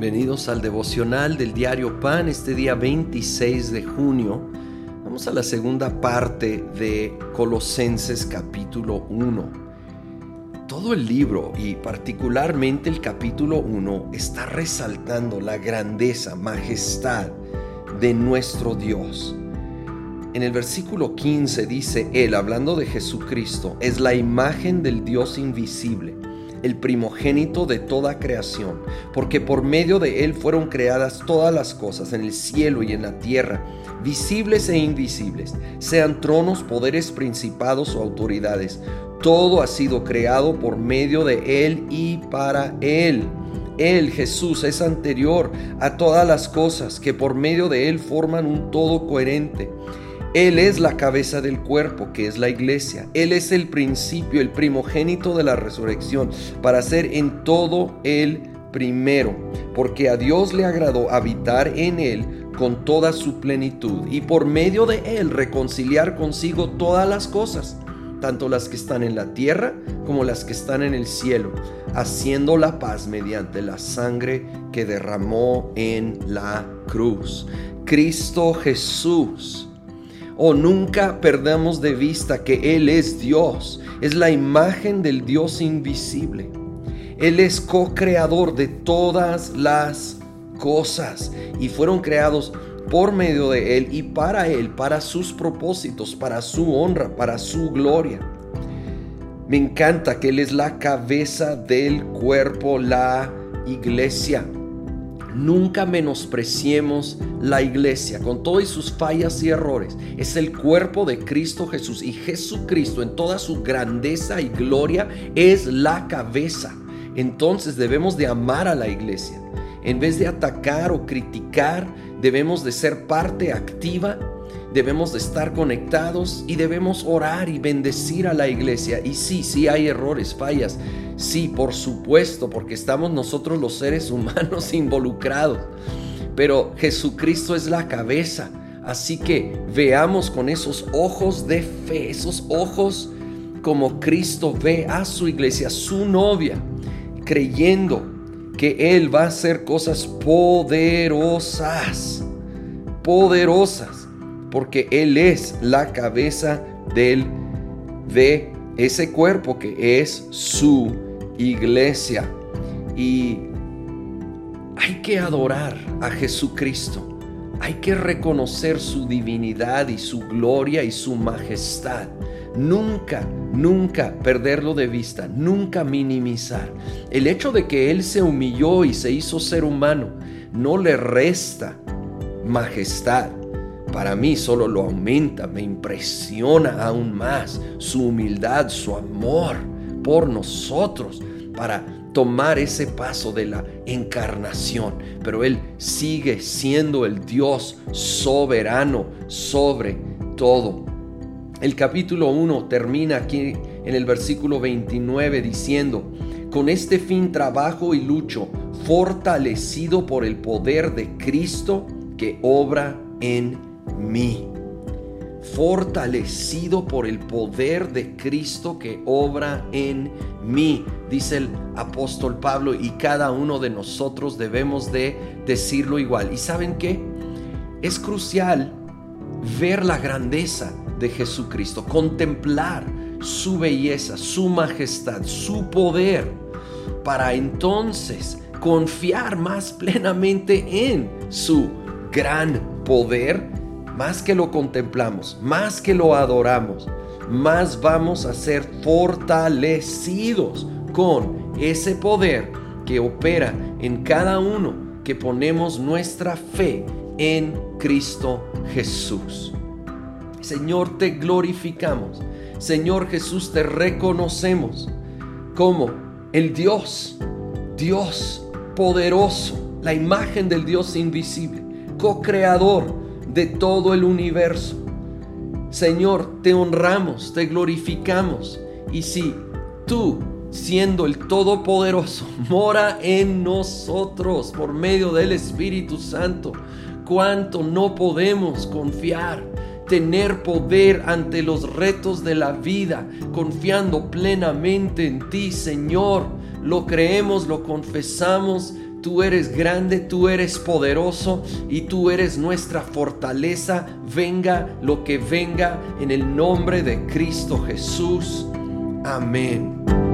Bienvenidos al devocional del diario Pan este día 26 de junio. Vamos a la segunda parte de Colosenses capítulo 1. Todo el libro y particularmente el capítulo 1 está resaltando la grandeza, majestad de nuestro Dios. En el versículo 15 dice, Él, hablando de Jesucristo, es la imagen del Dios invisible el primogénito de toda creación, porque por medio de él fueron creadas todas las cosas en el cielo y en la tierra, visibles e invisibles, sean tronos, poderes, principados o autoridades. Todo ha sido creado por medio de él y para él. Él, Jesús, es anterior a todas las cosas que por medio de él forman un todo coherente. Él es la cabeza del cuerpo, que es la iglesia. Él es el principio, el primogénito de la resurrección, para ser en todo el primero, porque a Dios le agradó habitar en él con toda su plenitud y por medio de él reconciliar consigo todas las cosas, tanto las que están en la tierra como las que están en el cielo, haciendo la paz mediante la sangre que derramó en la cruz. Cristo Jesús o nunca perdamos de vista que Él es Dios, es la imagen del Dios invisible. Él es co-creador de todas las cosas y fueron creados por medio de Él y para Él, para sus propósitos, para su honra, para su gloria. Me encanta que Él es la cabeza del cuerpo, la iglesia. Nunca menospreciemos la iglesia con todas sus fallas y errores. Es el cuerpo de Cristo Jesús y Jesucristo en toda su grandeza y gloria es la cabeza. Entonces debemos de amar a la iglesia. En vez de atacar o criticar, debemos de ser parte activa debemos de estar conectados y debemos orar y bendecir a la iglesia. Y sí, sí hay errores, fallas. Sí, por supuesto, porque estamos nosotros los seres humanos involucrados. Pero Jesucristo es la cabeza. Así que veamos con esos ojos de fe, esos ojos como Cristo ve a su iglesia, su novia, creyendo que Él va a hacer cosas poderosas, poderosas porque Él es la cabeza del, de ese cuerpo que es su iglesia. Y hay que adorar a Jesucristo. Hay que reconocer su divinidad y su gloria y su majestad. Nunca, nunca perderlo de vista, nunca minimizar. El hecho de que Él se humilló y se hizo ser humano no le resta majestad para mí solo lo aumenta, me impresiona aún más su humildad, su amor por nosotros para tomar ese paso de la encarnación. Pero Él sigue siendo el Dios soberano sobre todo. El capítulo 1 termina aquí en el versículo 29 diciendo, con este fin trabajo y lucho, fortalecido por el poder de Cristo que obra en mí, fortalecido por el poder de Cristo que obra en mí, dice el apóstol Pablo, y cada uno de nosotros debemos de decirlo igual. ¿Y saben qué? Es crucial ver la grandeza de Jesucristo, contemplar su belleza, su majestad, su poder, para entonces confiar más plenamente en su gran poder más que lo contemplamos, más que lo adoramos, más vamos a ser fortalecidos con ese poder que opera en cada uno que ponemos nuestra fe en Cristo Jesús. Señor, te glorificamos. Señor Jesús, te reconocemos como el Dios, Dios poderoso, la imagen del Dios invisible, co-creador de todo el universo. Señor, te honramos, te glorificamos. Y si tú, siendo el Todopoderoso, mora en nosotros por medio del Espíritu Santo, cuánto no podemos confiar, tener poder ante los retos de la vida, confiando plenamente en ti, Señor. Lo creemos, lo confesamos tú eres grande, tú eres poderoso y tú eres nuestra fortaleza. Venga lo que venga en el nombre de Cristo Jesús. Amén.